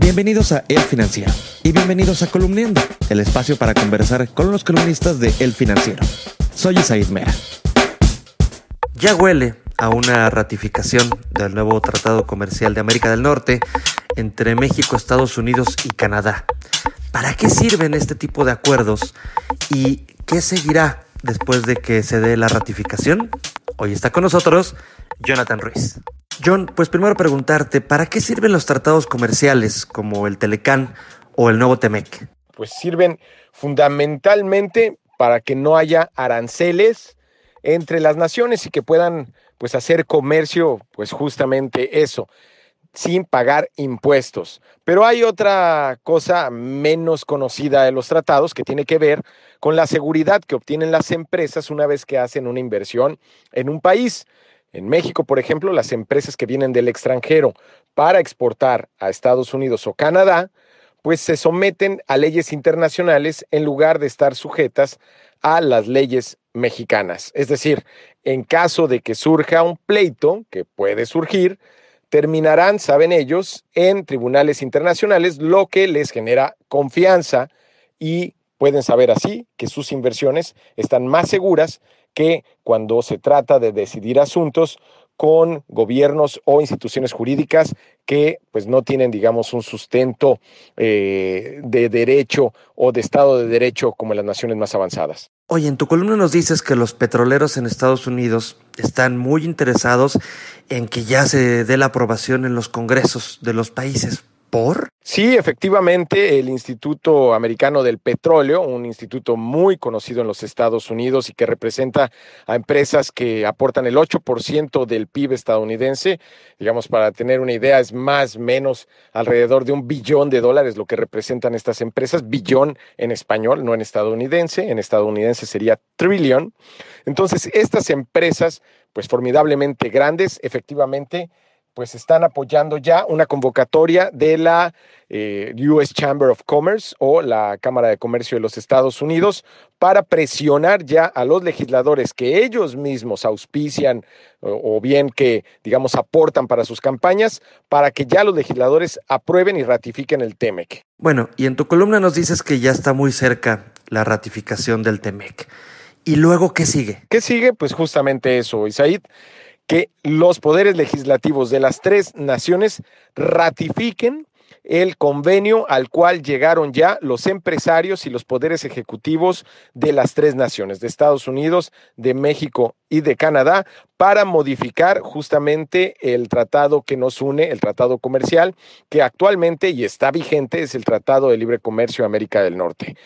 Bienvenidos a El Financiero y bienvenidos a Columniendo, el espacio para conversar con los columnistas de El Financiero. Soy Isaid Mera. Ya huele a una ratificación del nuevo Tratado Comercial de América del Norte entre México, Estados Unidos y Canadá. ¿Para qué sirven este tipo de acuerdos y qué seguirá después de que se dé la ratificación? Hoy está con nosotros Jonathan Ruiz. John, pues primero preguntarte, ¿para qué sirven los tratados comerciales como el Telecán o el nuevo Temec? Pues sirven fundamentalmente para que no haya aranceles entre las naciones y que puedan pues hacer comercio, pues justamente eso, sin pagar impuestos. Pero hay otra cosa menos conocida de los tratados que tiene que ver con la seguridad que obtienen las empresas una vez que hacen una inversión en un país. En México, por ejemplo, las empresas que vienen del extranjero para exportar a Estados Unidos o Canadá, pues se someten a leyes internacionales en lugar de estar sujetas a las leyes mexicanas. Es decir, en caso de que surja un pleito, que puede surgir, terminarán, saben ellos, en tribunales internacionales, lo que les genera confianza y pueden saber así que sus inversiones están más seguras que cuando se trata de decidir asuntos con gobiernos o instituciones jurídicas que pues no tienen, digamos, un sustento eh, de derecho o de Estado de Derecho como las naciones más avanzadas. Oye, en tu columna nos dices que los petroleros en Estados Unidos están muy interesados en que ya se dé la aprobación en los congresos de los países. ¿Por? Sí, efectivamente, el Instituto Americano del Petróleo, un instituto muy conocido en los Estados Unidos y que representa a empresas que aportan el 8% del PIB estadounidense, digamos, para tener una idea, es más o menos alrededor de un billón de dólares lo que representan estas empresas, billón en español, no en estadounidense, en estadounidense sería trillion. Entonces, estas empresas, pues formidablemente grandes, efectivamente, pues están apoyando ya una convocatoria de la eh, US Chamber of Commerce o la Cámara de Comercio de los Estados Unidos para presionar ya a los legisladores que ellos mismos auspician o, bien que, digamos, aportan para sus campañas, para que ya los legisladores aprueben y ratifiquen el TEMEC. Bueno, y en tu columna nos dices que ya está muy cerca la ratificación del TEMEC. ¿Y luego qué sigue? ¿Qué sigue? Pues justamente eso, Isaid que los poderes legislativos de las tres naciones ratifiquen el convenio al cual llegaron ya los empresarios y los poderes ejecutivos de las tres naciones, de Estados Unidos, de México y de Canadá, para modificar justamente el tratado que nos une, el tratado comercial, que actualmente y está vigente es el Tratado de Libre Comercio de América del Norte.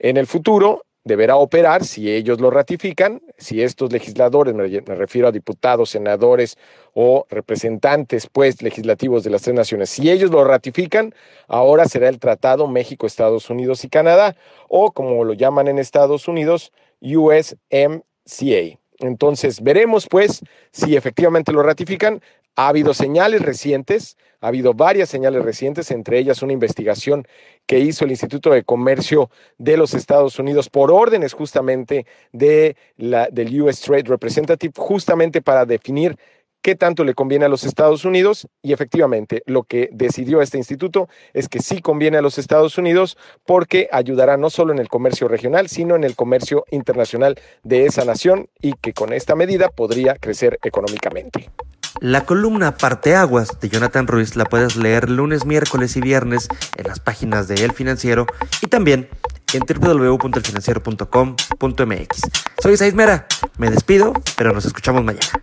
En el futuro, deberá operar si ellos lo ratifican, si estos legisladores, me, refiero a diputados, senadores o representantes pues legislativos de las tres naciones, si ellos lo ratifican, ahora será el Tratado México, Estados Unidos y Canadá o como lo llaman en Estados Unidos, USMCA. Entonces, veremos pues si efectivamente lo ratifican. Ha habido señales recientes, ha habido varias señales recientes, entre ellas una investigación que hizo el Instituto de Comercio de los Estados Unidos por órdenes justamente de la, del US Trade Representative, justamente para definir qué tanto le conviene a los Estados Unidos y efectivamente lo que decidió este instituto es que sí conviene a los Estados Unidos porque ayudará no solo en el comercio regional, sino en el comercio internacional de esa nación y que con esta medida podría crecer económicamente. La columna Parteaguas de Jonathan Ruiz la puedes leer lunes, miércoles y viernes en las páginas de El Financiero y también en www.elfinanciero.com.mx. Soy Isaiz Mera, me despido, pero nos escuchamos mañana.